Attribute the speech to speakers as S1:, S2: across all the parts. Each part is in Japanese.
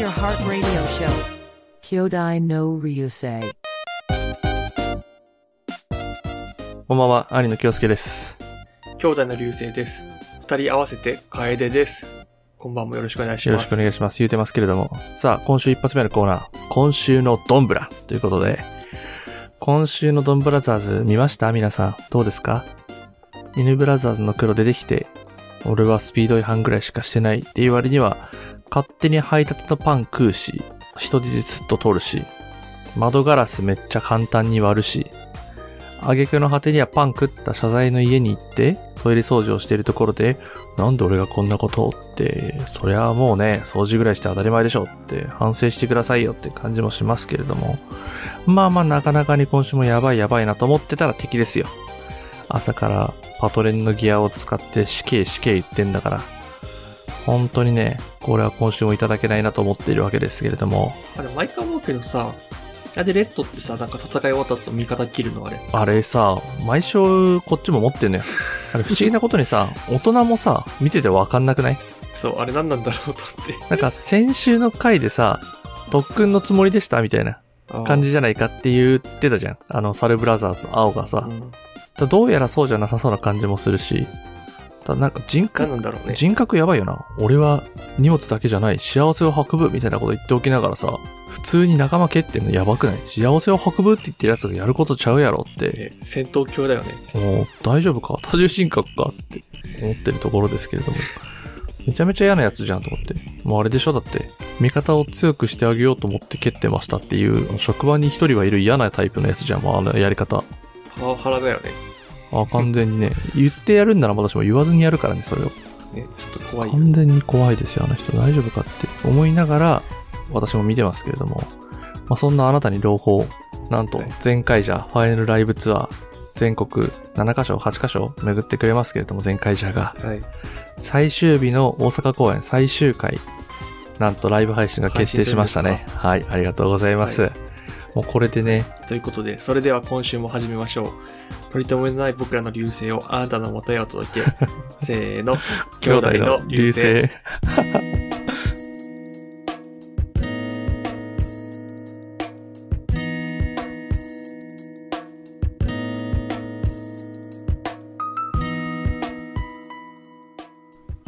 S1: your heart radio show.
S2: Kyodai no Ryusei.
S3: こんばんは、兄の京介です。
S4: 兄弟の流星です。二人合わせて楓です。こんばんもよろしくお願いし
S3: よろし
S4: ます。
S3: くお願いします。言うてますけれども。さあ、今週一発目のコーナー。今週のドンブラということで、今週のドンブラザーズ見ました？皆さん。どうですか？犬ブラザーズの黒出てきて、俺はスピード違反ぐらいしかしてないっていう割には、勝手に配達のパン食うし、人質ずっと取るし、窓ガラスめっちゃ簡単に割るし、挙句の果てにはパン食った謝罪の家に行って、トイレ掃除をしているところで、なんで俺がこんなことをって、そりゃもうね、掃除ぐらいして当たり前でしょって反省してくださいよって感じもしますけれども。まあまあなかなかに今週もやばいやばいなと思ってたら敵ですよ。朝からパトレンのギアを使って死刑死刑言ってんだから。本当にね、これは今週もいただけないなと思っているわけですけれども。
S4: あれ、毎回思うけどさ、あれでレッドってさ、なんか戦い終わった後味方切るのあれ。
S3: あれさ、毎週こっちも持ってんのよ。あれ不思議なことにさ、大人もさ、見ててわかんなくない？
S4: そう、あれ何なんだろうと思って。
S3: なんか先週の回でさ、特訓のつもりでしたみたいな感じじゃないかって言ってたじゃん。あの、サルブラザーと青がさ。
S4: うん。
S3: どうやらそうじゃなさそうな感じもするし。ただなんか人
S4: 何
S3: 格、
S4: なんだろうね。
S3: 人格やばいよな。俺は荷物だけじゃない幸せを運ぶみたいなこと言っておきながらさ、普通に仲間蹴ってんのやばくない？幸せを運ぶって言ってる奴がやることちゃうやろって。
S4: ね戦闘狂だよね。
S3: もう大丈夫か？多重人格か？って思ってるところですけれども。めちゃめちゃ嫌なやつじゃんと思って。もうあれでしょ？だって、味方を強くしてあげようと思って蹴ってましたっていう、職場に一人はいる嫌なタイプのやつじゃん、もうあのやり方。
S4: パワハラだよね。
S3: あ、完全にね、言ってやるんなら私も言わずにやるからね、それを。
S4: ね、ちょっと怖いよ。
S3: 完全に怖いですよ、あの人。大丈夫かって思いながら、私も見てますけれども。まあ、そんなあなたに朗報。なんと
S4: はい、
S3: 前回じゃ、ファイナルライブツアー、全国7カ所、8カ所巡ってくれますけれども、前回じゃが、
S4: はい。
S3: 最終日の大阪公演最終回、なんとライブ配信が決定しましたね。はい、ありがとうございます。
S4: は
S3: もうこれでね、
S4: ということで、それでは今週も始めましょう。取り留めのない僕らの流星をあなたの元へお届け。せーの、兄弟の流星。。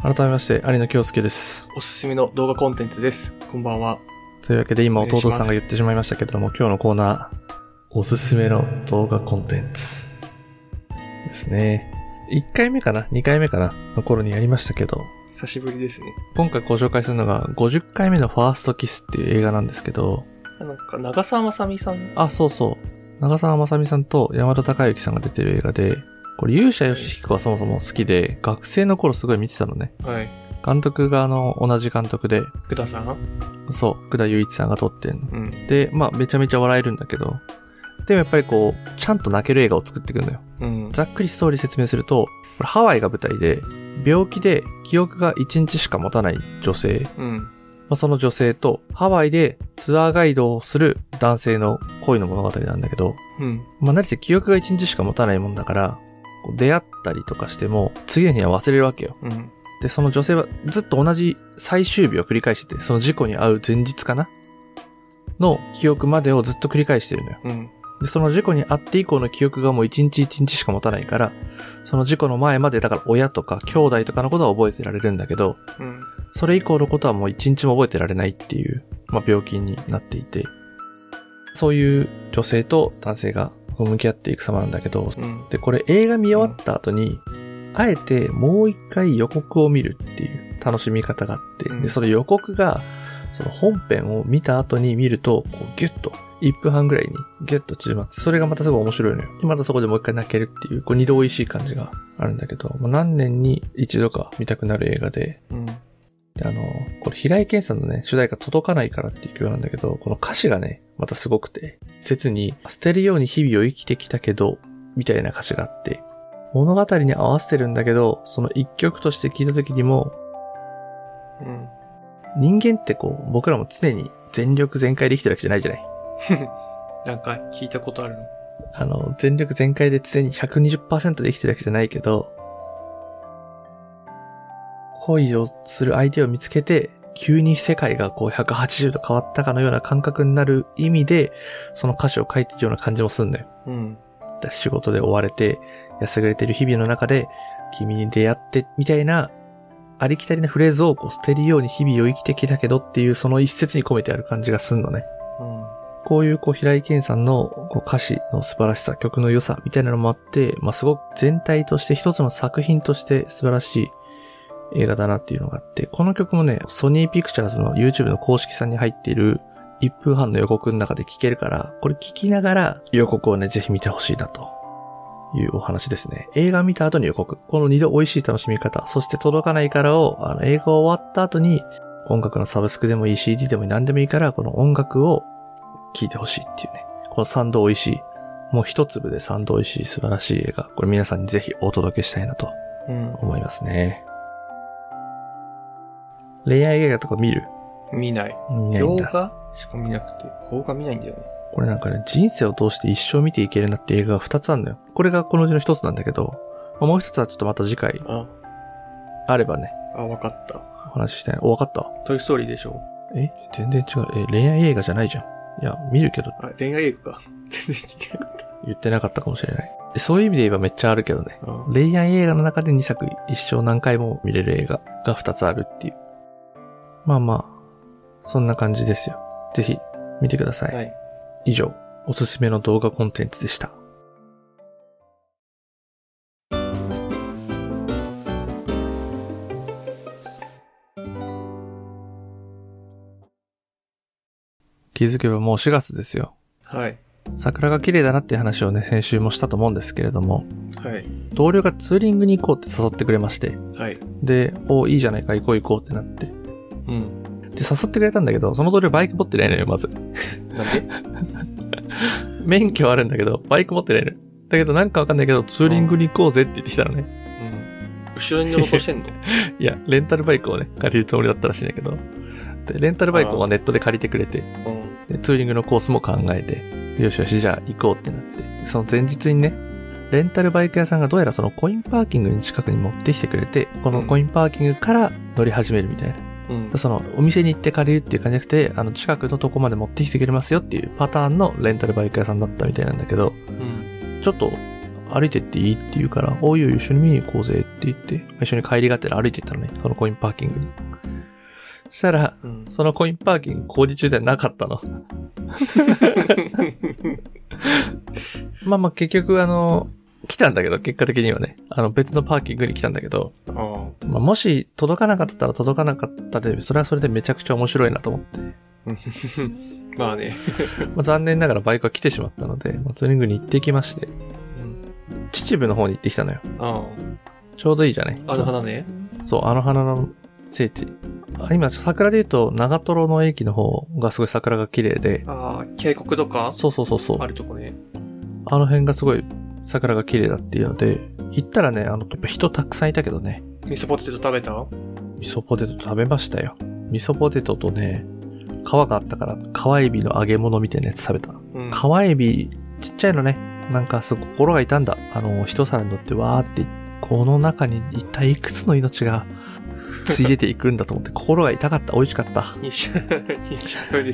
S3: 改めまして、有野京介です。
S4: おすすめの動画コンテンツです。こんばんは。
S3: というわけで今弟さんが言ってしまいましたけれども、今日のコーナー、おすすめの動画コンテンツですね。1回目かな ?2 回目かな？の頃にやりましたけど、
S4: 久しぶりですね。
S3: 今回ご紹介するのが50回目のファーストキスっていう映画なんですけど、
S4: なんか、長澤まさみさん？
S3: あ、そうそう。長澤まさみさんと山田孝之さんが出てる映画で、これ勇者ヨシヒコはそもそも好きで、学生の頃すごい見てたのね。
S4: はい。
S3: 監督があの、同じ監督で、
S4: 福田さん？
S3: そう、福田雄一さんが撮ってんの。
S4: うん。
S3: で、まあ、めちゃめちゃ笑えるんだけど、でもやっぱりこう、ちゃんと泣ける映画を作っていくんだよ。
S4: うん。
S3: ざっくりストーリー説明すると、これハワイが舞台で、病気で記憶が1日しか持たない女性、
S4: うん。
S3: まあ、その女性とハワイでツアーガイドをする男性の恋の物語なんだけど、
S4: うん。
S3: まあ、何せ記憶が1日しか持たないもんだから、出会ったりとかしても、次の日は忘れるわけよ。
S4: うん。
S3: で、その女性はずっと同じ最終日を繰り返してて、その事故に遭う前日かな？の記憶までをずっと繰り返してるのよ。
S4: うん。
S3: で、その事故に遭って以降の記憶がもう一日一日しか持たないから、その事故の前まで、だから親とか兄弟とかのことは覚えてられるんだけど、
S4: うん。
S3: それ以降のことはもう一日も覚えてられないっていう、まあ、病気になっていて、そういう女性と男性がこう向き合っていく様なんだけど、
S4: うん。
S3: で、これ映画見終わった後に、あえてもう一回予告を見るっていう楽しみ方があって、
S4: うん
S3: で、その予告が、その本編を見た後に見ると、こうギュッと、1分半ぐらいにギュッと縮まって、それがまたすごい面白いのよ。で、またそこでもう一回泣けるっていう、こう二度美味しい感じがあるんだけど、もう何年に一度か見たくなる映画で、
S4: うん。
S3: で、あの、これ平井堅さんのね、主題歌届かないからっていう曲なんだけど、この歌詞がね、またすごくて、切に、捨てるように日々を生きてきたけど、みたいな歌詞があって、物語に合わせてるんだけど、その一曲として聴いた時にも、
S4: うん。
S3: 人間ってこう、僕らも常に全力全開で生きてるわけじゃないじゃない
S4: なんか聞いたことあるの？
S3: あの、全力全開で常に120%で生きてるわけじゃないけど、恋をする相手を見つけて、急に世界がこう180度変わったかのような感覚になる意味で、その歌詞を書いてるような感じもすんだよ。
S4: うん。
S3: だ仕事で追われて、安ぐれてる日々の中で、君に出会って、みたいな、ありきたりなフレーズをこう捨てるように日々を生きてきたけどっていうその一節に込めてある感じがすんのね。
S4: うん。
S3: こういうこう平井堅さんのこう歌詞の素晴らしさ、曲の良さみたいなのもあって、まあ、すごく全体として一つの作品として素晴らしい映画だなっていうのがあって、この曲もね、ソニーピクチャーズの YouTube の公式さんに入っている1分半の予告の中で聴けるから、これ聞きながら予告をね、ぜひ見てほしいなというお話ですね。映画見た後に予告。この二度美味しい楽しみ方、そして届かないからを、あの、映画終わった後に音楽のサブスクでもいい CD でもいい何でもいいから、この音楽を聴いてほしいっていうね。この三度美味しい。もう一粒で三度美味しい素晴らしい映画。これ皆さんにぜひお届けしたいなと
S4: うん。
S3: 思いますね。恋愛映画とか見る？
S4: 見ない。
S3: 見ないんだ。
S4: 動画しか見なくて、邦画見ないんだよね。
S3: これなんかね、人生を通して一生見ていけるなって映画が二つあるのよ。これがこのうちの一つなんだけど、まあもう一つはちょっとまた次回
S4: あ、
S3: あればね、
S4: あ、わかった。
S3: お話ししたい。お、わかった？
S4: トイストーリーでしょ
S3: え？全然違う。え、恋愛映画じゃないじゃん。いや、見るけど、
S4: あ、恋愛映画か。全然聞けなかっ
S3: 言ってなかったかもしれない。でそういう意味で言えばめっちゃあるけどね。
S4: た。あ
S3: 恋愛映画の中で2作一生何回も見れる映画が2つあるっていう。まあまあ、そんな感じですよ。ぜひ見てください。
S4: はい。
S3: 以上、おすすめの動画コンテンツでした。気づけばもう4月ですよ。
S4: はい。
S3: 桜が綺麗だなっていう話をね、先週もしたと思うんですけれども、
S4: はい。
S3: 同僚がツーリングに行こうって誘ってくれまして、
S4: はい。
S3: で、おいいじゃないか、行こう行こうってなって。
S4: うん。
S3: で、誘ってくれたんだけど、その同僚バイク持ってないのよ、まず。
S4: なんで？
S3: 免許はあるんだけど、バイク持ってないの。だけどなんかわかんないけど、ツーリングに行こうぜって言ってきたのね。
S4: うん。後ろに乗ろうとしてんの？
S3: いや、レンタルバイクをね、借りるつもりだったらしいんだけど。で、レンタルバイクをネットで借りてくれて、
S4: うん。
S3: でツーリングのコースも考えて、よしよし、じゃあ行こうってなって。その前日にね、レンタルバイク屋さんがどうやらそのコインパーキングに近くに持ってきてくれて、このコインパーキングから乗り始めるみたいな。
S4: うん。
S3: そのお店に行って借りるっていう感じじゃなくて、あの近くのとこまで持ってきてくれますよっていうパターンのレンタルバイク屋さんだったみたいなんだけど、
S4: うん。
S3: ちょっと歩いてっていいって言うから、おいおい一緒に見に行こうぜって言って、一緒に帰りがてら歩いて行ったのね、そのコインパーキングに。そしたら、
S4: うん。
S3: そのコインパーキング工事中ではなかったの。まあまあ結局あの、来たんだけど、結果的にはね、あの別のパーキングに来たんだけど。まあ、もし届かなかったら届かなかったで、それはそれでめちゃくちゃ面白いなと思って。
S4: まあね。
S3: まあ、残念ながらバイクは来てしまったので、まあ、ツーリングに行ってきまして、
S4: うん。
S3: 秩父の方に行ってきたのよ。
S4: あ
S3: ちょうどいいじゃない
S4: あ。あの花ね。
S3: そう、あの花の聖地。あ今、桜で言うと、長瀞の駅の方がすごい桜が綺麗で、
S4: ああ、渓谷とか？
S3: そうそうそうそう
S4: あ。るとこね。
S3: あの辺がすごい桜が綺麗だっていうので、行ったらね、あの、やっぱ人たくさんいたけどね、
S4: 味噌ポテト食べた？
S3: 味噌ポテト食べましたよ。味噌ポテトとね、皮があったから、皮エビの揚げ物みたいなやつ食べた。
S4: うん。
S3: 皮エビ、ちっちゃいのね。なんかすごい心が痛んだ。あの、一皿に乗ってわーって、この中に一体いくつの命がついえていくんだと思って、心が痛かった。美味しかった。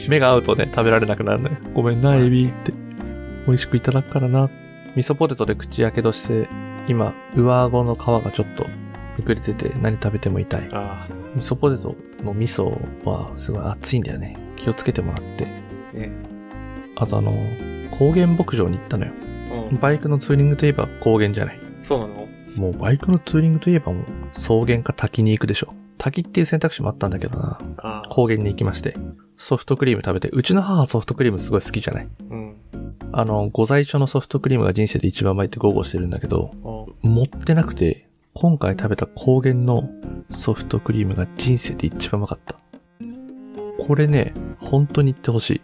S3: 目が合うとね、食べられなくなるのよ。ごめんな、エビって。美味しくいただくからな。味噌ポテトで口やけどして、今、上顎の皮がちょっとめくれてて、何食べても痛い。
S4: あ
S3: 味噌ポテトの味噌はすごい熱いんだよね。気をつけてもらって。
S4: あ。ね。
S3: あとあの、高原牧場に行ったのよ。
S4: うん。
S3: バイクのツーリングといえば高原じゃない。
S4: そうなの？
S3: もうバイクのツーリングといえばもう草原か滝に行くでしょ。滝っていう選択肢もあったんだけどな。高原に行きまして。ソフトクリーム食べて、うちの母はソフトクリームすごい好きじゃない
S4: うん。
S3: あの、ご在所のソフトクリームが人生で一番うまいって豪語してるんだけど、
S4: あ
S3: 持ってなくて、今回食べた高原のソフトクリームが人生で一番うまかった。これね、本当に言ってほしい。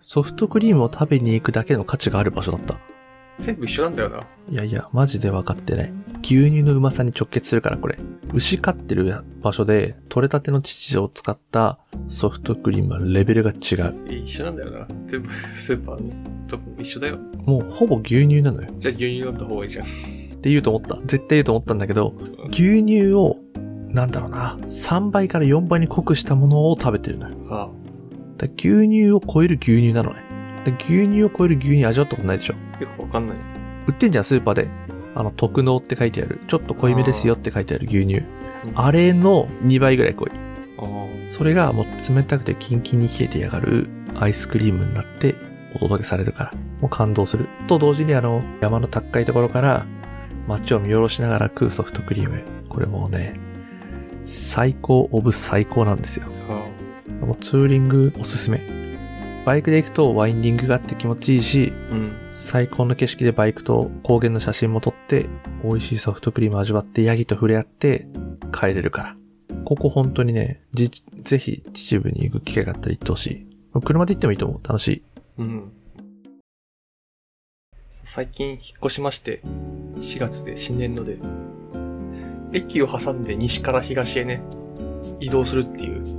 S3: ソフトクリームを食べに行くだけの価値がある場所だった。
S4: 全部一緒なんだよな。
S3: いやいや、マジで分かってない。牛乳のうまさに直結するから、これ。牛飼ってる場所で、取れたての乳を使ったソフトクリームはレベルが違う。
S4: 一緒なんだよな。全部スーパーのとこ一緒だよ。
S3: もうほぼ牛乳なのよ。
S4: じゃあ牛乳飲んだ方がいいじゃん。
S3: って言うと思った。絶対言うと思ったんだけど、牛乳をなんだろうな、3倍から4倍に濃くしたものを食べてるのよ。
S4: あ
S3: だから牛乳を超える牛乳なのね。で牛乳を超える牛乳味わったことないでしょ？
S4: よくわかんない。
S3: 売ってんじゃん、スーパーで。あの、特濃って書いてある。ちょっと濃いめですよって書いてある牛乳。あれの2倍ぐらい濃い。それがもう冷たくてキンキンに冷えてやがるアイスクリームになってお届けされるから。もう感動する。と同時にあの、山の高いところから街を見下ろしながら食うソフトクリーム。これもうね、最高オブ最高なんですよ。
S4: あ
S3: もうツーリングおすすめ。バイクで行くとワインディングがあって気持ちいいし、
S4: ー。うん。
S3: 最高の景色でバイクと高原の写真も撮って、美味しいソフトクリーム味わって、ヤギと触れ合って帰れるから。ここ本当にね、じ、ぜひ秩父に行く機会があったら行ってほしい。車で行ってもいいと思う。楽しい。
S4: うん。最近引っ越しまして、4月で新年度で、駅を挟んで西から東へね、移動するっていう、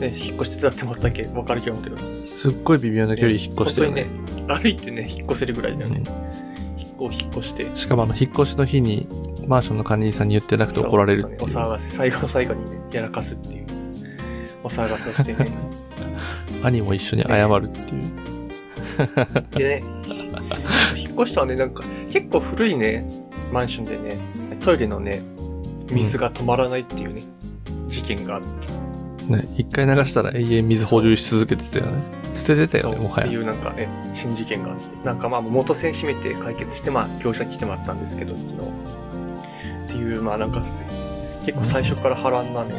S4: ね、引っ越し手伝ってもらったっけわかる気がするけど。
S3: すっごい微妙な距離引っ越してるよね。
S4: 本当にね、歩いてね、引っ越せるぐらいだよね。引っこ引っ越して。
S3: しかもあの、引っ越しの日に、マンションの管理人さんに言ってなくて怒られるっていう。
S4: ねお騒がせ、最後の最後にね、やらかすっていう。お騒がせをしてね。
S3: 兄も一緒に謝るっていう。
S4: でね、引っ越したはね、なんか、結構古いね、マンションでね、トイレのね、水が止まらないっていうね、事件があって。
S3: ね、一回流したら永遠水補充し続けてたよね。捨ててたよね、もはや。
S4: っていうなんかね、新事件があって。なんかまあ元栓閉めて解決して、まあ業者来てもらったんですけど、昨日。っていう、まあなんか、結構最初から波乱なね、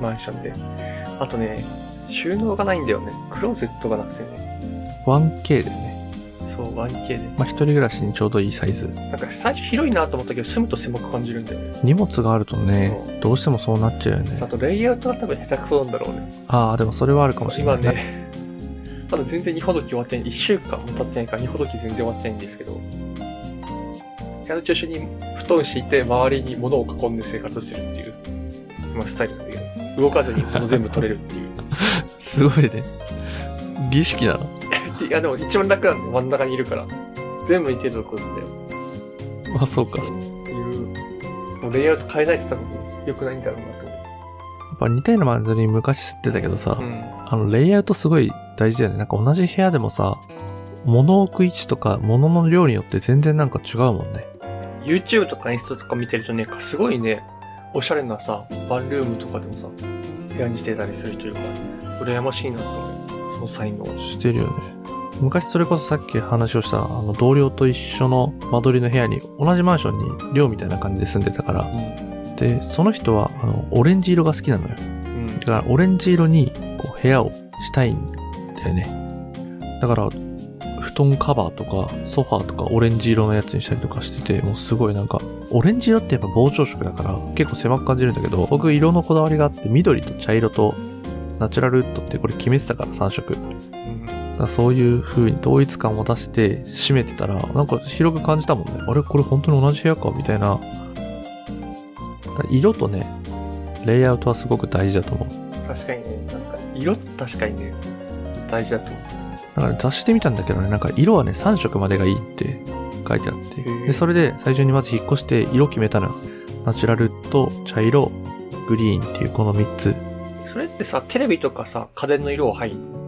S4: マンションで。あとね、収納がないんだよね。クローゼットがなくてね。
S3: 1K でね。
S4: そう、1K で。
S3: まあ、一人暮らしにちょうどいいサイズ。
S4: なんか最初広いなと思ったけど、住むと狭く感じるんだよね。
S3: 荷物があるとね
S4: そ、
S3: どうしてもそうなっちゃうよね
S4: あ。とレイアウトが多分下手くそなんだろうね。
S3: ああ、でもそれはあるかもしれない。
S4: 今ね、まだ全然2ほどき終わってない。1週間も経ってないから2ほどき全然終わってないんですけど、部屋の中心に布団敷いて周りに物を囲んで生活してるっていう、今スタイルなんだけど、動かずに物全部取れるっていう。
S3: すごいね。儀式なの？
S4: でいやでも一番楽なんだよ。真ん中にいるから。全部に手届くんだよ。
S3: あ、そうか。や
S4: っていう、もうレイアウト変えないと多分良くないんだろうなと思
S3: っぱ似たようなマンドリ昔吸ってたけどさ、
S4: う。うん。
S3: あの、レイアウトすごい大事だよね。なんか同じ部屋でもさ、物を置く位置とか物の量によって全然なんか違うもんね。
S4: YouTube とかインスタとか見てるとね、すごいね、おしゃれなさ、ワンルームとかでもさ、部屋にしてたりする人いるからね、羨ましいなと思う。その才能。
S3: してるよね。昔それこそさっき話をしたあの同僚と一緒の間取りの部屋に同じマンションに寮みたいな感じで住んでたから、
S4: うん。
S3: で、その人はあのオレンジ色が好きなのよ。
S4: うん
S3: だ。からオレンジ色にこう部屋をしたいんだよね。だから、布団カバーとかソファーとかオレンジ色のやつにしたりとかしてて、もうすごいなんか、オレンジ色ってやっぱ膨張色だから結構狭く感じるんだけど、僕色のこだわりがあって緑と茶色とナチュラルウッドってこれ決めてたから3色。だそういう風に統一感を持たせて閉めてたら、なんか広く感じたもんね。あれ？これ本当に同じ部屋か？みたいな。色とね、レイアウトはすごく大事だと思う。
S4: 確かにね、なんか、色確かにね、大事だと思う。
S3: だから雑誌で見たんだけどね、なんか色はね、3色までがいいって書いてあって。
S4: ー
S3: で、それで最初にまず引っ越して色決めたのよ。ナチュラルと茶色、グリーンっていうこの3つ。
S4: それってさ、テレビとかさ、家電の色は入るの？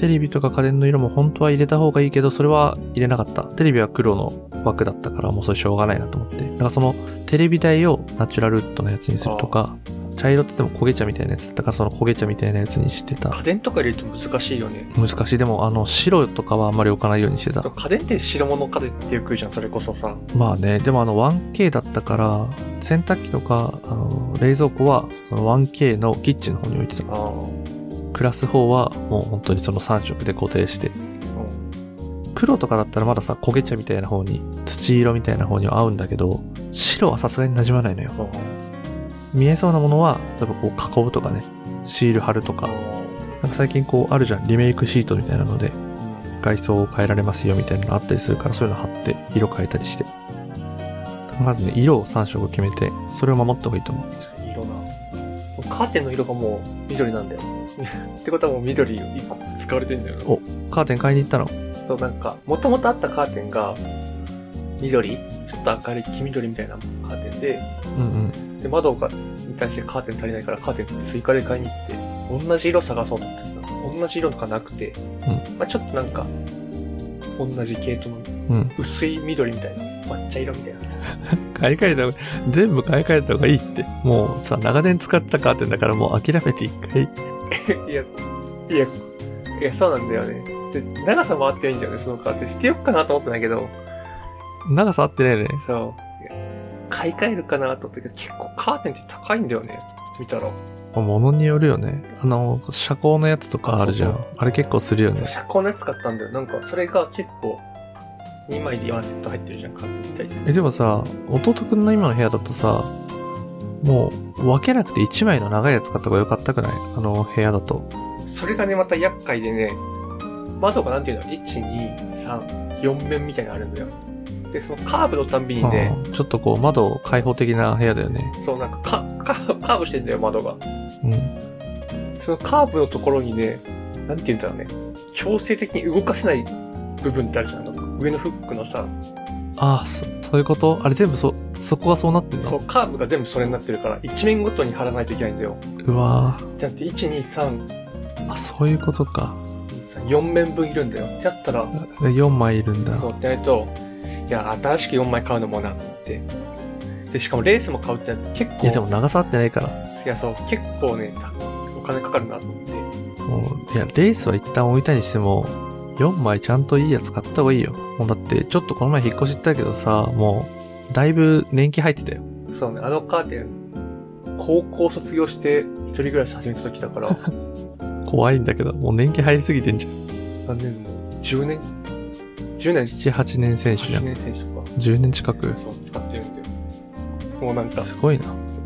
S3: テレビとか家電の色も本当は入れた方がいいけど、それは入れなかった。テレビは黒の枠だったからもうそれしょうがないなと思って。だからそのテレビ台をナチュラルウッドのやつにするとか、茶色って言っても焦げ茶みたいなやつだったからその焦げ茶みたいなやつにしてた。
S4: 家電とか入れると難しいよね。
S3: 難しい。でもあの白とかはあんまり置かないようにしてた。
S4: 家電って白物家電ってよく言うじゃん、それこそさ。
S3: まあね、でもあの 1K だったから、洗濯機とか、あの、冷蔵庫は、その 1K のキッチンの方に置いてた。クラス4はもう本当にその3色で固定して。黒とかだったらまださ、焦げ茶みたいな方に、土色みたいな方には合うんだけど、白はさすがに馴染まないのよ。見えそうなものは、例えばこう囲うとかね、シール貼るとか、なんか最近こうあるじゃん、リメイクシートみたいなので、外装を変えられますよみたいなのあったりするから、そういうの貼って色変えたりして。まずね、色を3色決めて、それを守った方がいいと思う。
S4: 確かに色な。カーテンの色がもう緑なんだよ。ってことはもう緑1個使われてんだよな。
S3: おカーテン買いに行ったの？
S4: そうなんか、もともとあったカーテンが緑？ちょっと明るい黄緑みたいなカーテンで、
S3: うんうん。
S4: で、窓が、に対してカーテン足りないからカーテンって追加で買いに行って、同じ色探そうと思って同じ色とかなくて、
S3: うん
S4: まあちょっとなんか、同じ系統の
S3: うん。
S4: 薄い緑みたいな、抹茶色みたいな。
S3: 買い替えた方が、全部買い替えた方がいいって。もうさ、長年使ったカーテンだからもう諦めて一回。
S4: いや、いや、いや、そうなんだよね。で、長さもあっていいんだよね、そのカーテン。捨てよっかなと思ったんだけど、
S3: 長さ合ってないよね。
S4: そう。買い替えるかなと思ったけど、結構カーテンって高いんだよね。見たら。
S3: 物によるよね。あの、遮光のやつとかあるじゃん。あれ結構するよね。
S4: 遮光のやつ買ったんだよ。なんか、それが結構、2枚で4セット入ってるじゃん、カーテンみたいで。
S3: え、でもさ、弟くんの今の部屋だとさ、もう分けなくて1枚の長いやつ買った方がよかったくない？あの部屋だと。
S4: それがね、また厄介でね、窓がなんていうの ?1、2、3、4面みたいなのあるんだよ。で、そのカーブのたんびにね、
S3: うんちょっとこう窓開放的な部屋だよね。
S4: そうなんかカーブしてんだよ、窓が。
S3: うん。
S4: そのカーブのところにね、なんて言うんだろうね、強制的に動かせない部分ってあるじゃん。あの上のフックのさ、
S3: ああ、そそういうこと？あれ全部そ、そこがそうなってんの
S4: そう、カーブが全部それになってるから、一面ごとに貼らないといけないんだよ。
S3: うわ
S4: じゃなくて、1、2、3、
S3: ーあ、そういうことか。
S4: 2 3 4面分いるんだよ。ってやったら、
S3: で4枚いるんだ。
S4: そうってやると、いや、新しく4枚買うのもなと思って。で、しかもレースも買うってなって結構、
S3: いやでも長さ合ってないから。
S4: いや、そう、結構ね、たお金かかるなと思って。
S3: もういや、レースは一旦置いたにしても、4枚ちゃんといいやつ買った方がいいよ。もうだって、ちょっとこの前引っ越し行ったけどさ、もう、だいぶ年季入ってたよ。
S4: そうね、あのカーテン、高校卒業して一人暮らし始めた時だから、
S3: 怖いんだけど、もう年季入りすぎてんじゃん。
S4: 何年もう10年 ?10 年
S3: ？7、8年選手じゃ
S4: 8
S3: ん。
S4: 年選手とか、
S3: 10年近く。
S4: そう、使ってるんだよ。もうなんか、
S3: すごいな。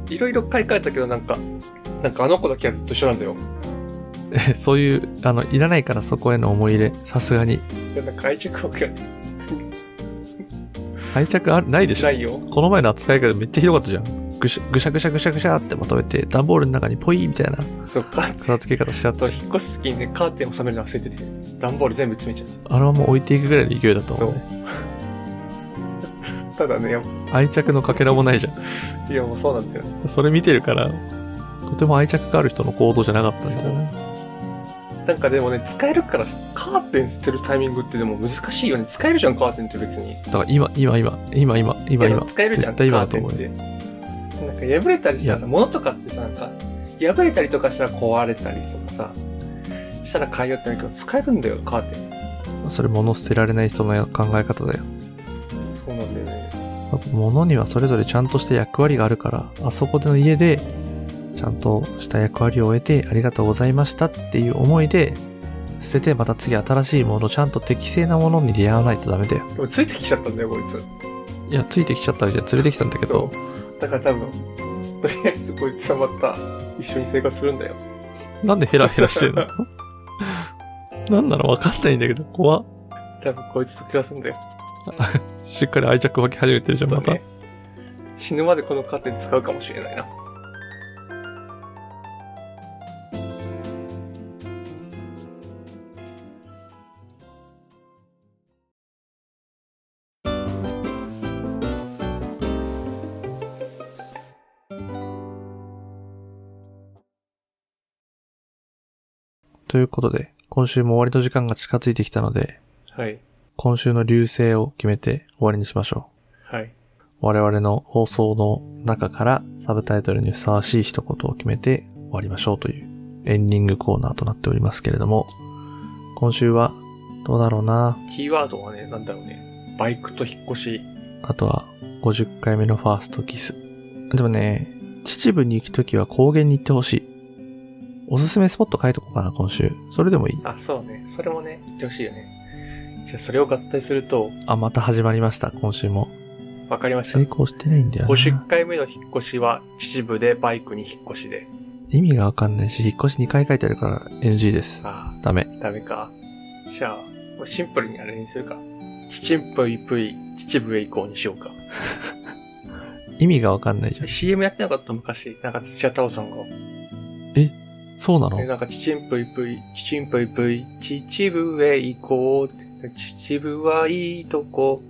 S4: いろいろ買い替えたけどなんか、なんかあの子だけはずっと一緒なんだよ。
S3: え、そういう、あの、いらないからそこへの思い入れ、さすがに。
S4: 愛着枠が
S3: 愛着ある、ないでしょ
S4: ないよ。
S3: この前の扱い方めっちゃひどかったじゃん。ぐしぐしゃぐしゃぐしゃぐしゃってまとめて、段ボールの中にポイみたいな
S4: そっか。
S3: 片付け方しちゃっ
S4: そう、
S3: た。
S4: 引っ越す時にね、カーテンを収めるの忘れてて、段ボール全部詰めちゃって
S3: あれはもう置いていくぐらいの勢いだと思うね。
S4: ただね、
S3: 愛着のかけらもないじゃん。
S4: ぱいやもうそうなんだよ。
S3: それ見てるから、とても愛着がある人の行動じゃなかったんだよね。
S4: なんかでもね、使えるから、カーテン捨てるタイミングってでも難しいよね。使えるじゃん、カーテンって別に。
S3: だから今、今、今、今、今、今、今。
S4: 使えるじゃん、カー
S3: だと思うよ
S4: テンって。なんか破れたりしたらさ、物とかってさ、なんか、破れたりとかしたら壊れたりとかさ、したら変えようってなるけど、使えるんだよ、カーテン。
S3: それ物捨てられない人の考え方だよ。
S4: そうなんだよね。
S3: 物にはそれぞれちゃんとした役割があるから、あそこでの家で、ちゃんとした役割を終えて、ありがとうございましたっていう思いで、捨ててまた次新しいもの、ちゃんと適正なものに出会わないとダメだよ。
S4: でもついてきちゃったんだよ、こいつ。
S3: いや、ついてきちゃったわけじゃん連れてきたんだけど。
S4: だから多分、とりあえずこいつはまた一緒に生活するんだよ。
S3: なんでヘラヘラしてんの？なんなのわかんないんだけど、怖っ
S4: 多分こいつと暮らすんだよ。
S3: しっかり愛着湧き始めてるじゃん、また。
S4: ね死ぬまでこのカーテン使うかもしれないな。
S3: ということで、今週も終わりの時間が近づいてきたので、
S4: はい。
S3: 今週の流星を決めて終わりにしましょう。
S4: はい。
S3: 我々の放送の中からサブタイトルにふさわしい一言を決めて終わりましょうというエンディングコーナーとなっておりますけれども、今週はどうだろうな？
S4: キーワードはね、なんだろうね。バイクと引っ越し。
S3: あとは50回目のファーストキス。でもね、秩父に行くときは高原に行ってほしい。おすすめスポット書いとこうかな、今週。それでもいい。
S4: あ、そうね。それもね、言ってほしいよね。じゃあそれを合体すると、
S3: あ、また始まりました、今週も。
S4: わかりました
S3: 成。功してないんだよな。
S4: 50回目の引っ越しは、秩父でバイクに引っ越しで。
S3: 意味がわかんないし、引っ越し2回書いてあるから NG です。
S4: あ
S3: ダメ。
S4: あ、ダメか。じゃあ、シンプルにあれにするか。ちちんぷいぷい、秩父へ行こうにしようか。
S3: 意味がわかんないじゃん。
S4: CM やってなかった昔。なんか土屋太鳳さんが。
S3: そうなの？
S4: え、なんか、ちちんぷいぷい、ちちんぷいぷい、秩父へ行こうって。秩父はいいとこ。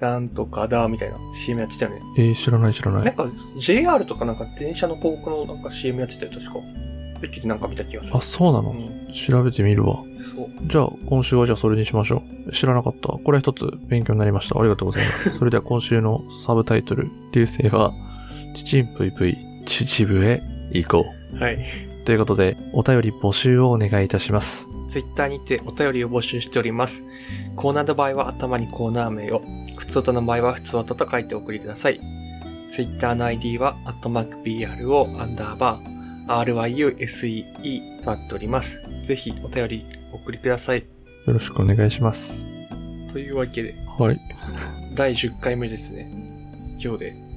S4: なんとかだ、みたいな CM やってたよね。
S3: えー、知らない知らない。
S4: なんか JR とかなんか電車の広告のなんか CM やってたよ、確か。駅でなんか見た気がする。
S3: あ、そうなの？
S4: うん。
S3: 調べてみるわ。
S4: そう。
S3: じゃあ、今週はじゃあそれにしましょう。知らなかった。これ一つ勉強になりました。ありがとうございます。それでは今週のサブタイトル、流星は、ちちんぷいぷい、秩父へ行こ
S4: はい。
S3: う。ということで、お便り募集をお願いいたします。
S4: Twitter にてお便りを募集しております。コーナーの場合は頭にコーナー名を、普通音の場合は普通音と書いてお送りください。Twitter の ID は、アットマーク BRO アンダーバー RYUSEE となっております。ぜひお便りお送りください。
S3: よろしくお願いします。
S4: というわけで、
S3: はい。
S4: 第10回目ですね。今日で。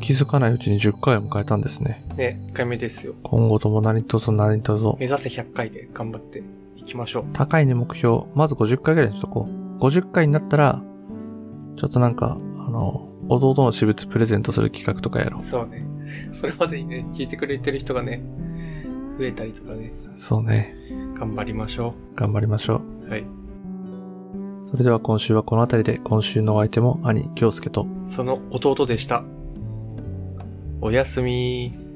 S3: 気づかないうちに10回を迎えたんですね。
S4: ね、1回目ですよ。
S3: 今後とも何卒何卒
S4: 目指せ100回で頑張っていきましょう。
S3: 高いね目標、まず50回ぐらいにしとこう。50回になったら、ちょっとなんか、あの、弟の私物プレゼントする企画とかやろう。
S4: そうね。それまでにね、聞いてくれてる人がね、増えたりとかね、
S3: そうね。
S4: 頑張りましょ
S3: 頑張りましょ
S4: う。はい。
S3: う。それでは今週はこの辺りで、今週のお相手も兄、京介と、
S4: その弟でした。おやすみ。